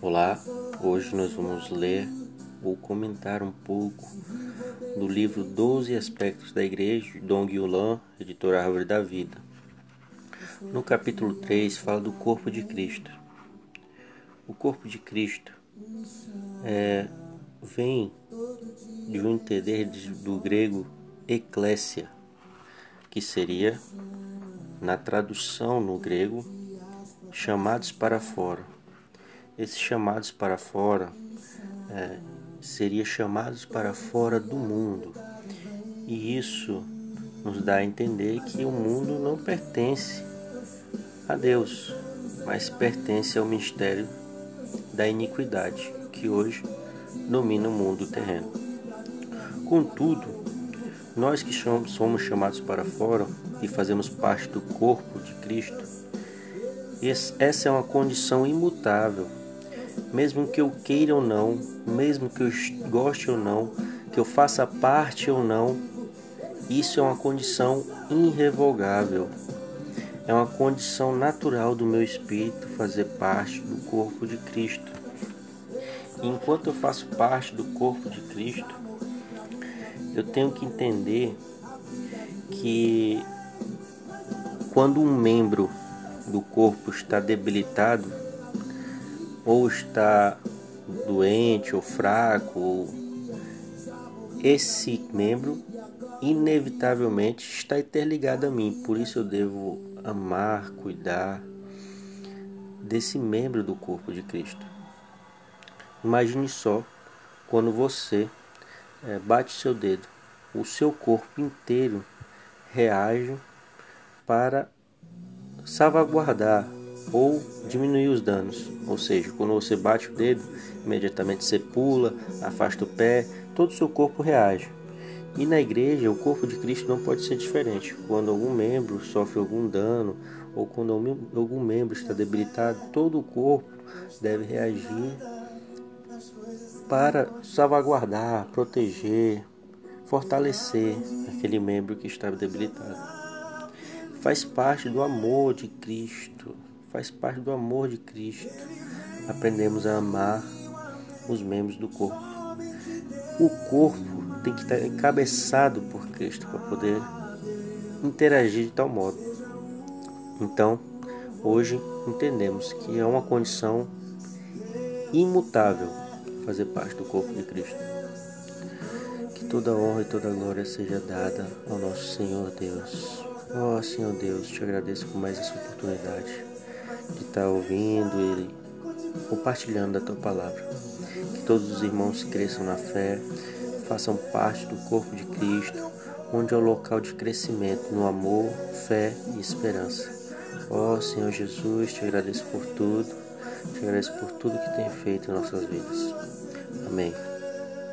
Olá, hoje nós vamos ler ou comentar um pouco do livro 12 Aspectos da Igreja, de Dong Yulan, editora Árvore da Vida. No capítulo 3 fala do corpo de Cristo. O corpo de Cristo é, vem de um entender do grego eclésia, que seria, na tradução no grego, chamados para fora. Esses chamados para fora é, seria chamados para fora do mundo. E isso nos dá a entender que o mundo não pertence a Deus, mas pertence ao mistério da iniquidade que hoje domina o mundo terreno. Contudo, nós que somos chamados para fora e fazemos parte do corpo de Cristo, essa é uma condição imutável. Mesmo que eu queira ou não, mesmo que eu goste ou não, que eu faça parte ou não, isso é uma condição irrevogável. É uma condição natural do meu espírito fazer parte do corpo de Cristo. Enquanto eu faço parte do corpo de Cristo, eu tenho que entender que quando um membro do corpo está debilitado, ou está doente ou fraco, esse membro inevitavelmente está interligado a mim. Por isso eu devo amar, cuidar desse membro do corpo de Cristo. Imagine só quando você é, bate seu dedo, o seu corpo inteiro reage para salvaguardar ou diminuir os danos. Ou seja, quando você bate o dedo, imediatamente você pula, afasta o pé, todo o seu corpo reage. E na igreja, o corpo de Cristo não pode ser diferente. Quando algum membro sofre algum dano ou quando algum membro está debilitado, todo o corpo deve reagir para salvaguardar, proteger, fortalecer aquele membro que está debilitado faz parte do amor de Cristo, faz parte do amor de Cristo. Aprendemos a amar os membros do corpo. O corpo tem que estar encabeçado por Cristo para poder interagir de tal modo. Então, hoje entendemos que é uma condição imutável fazer parte do corpo de Cristo. Que toda honra e toda glória seja dada ao nosso Senhor Deus. Oh Senhor Deus, te agradeço por mais essa oportunidade de estar ouvindo e compartilhando a tua palavra. Que todos os irmãos cresçam na fé, façam parte do corpo de Cristo, onde é o local de crescimento no amor, fé e esperança. Ó oh, Senhor Jesus, te agradeço por tudo, te agradeço por tudo que tem feito em nossas vidas. Amém.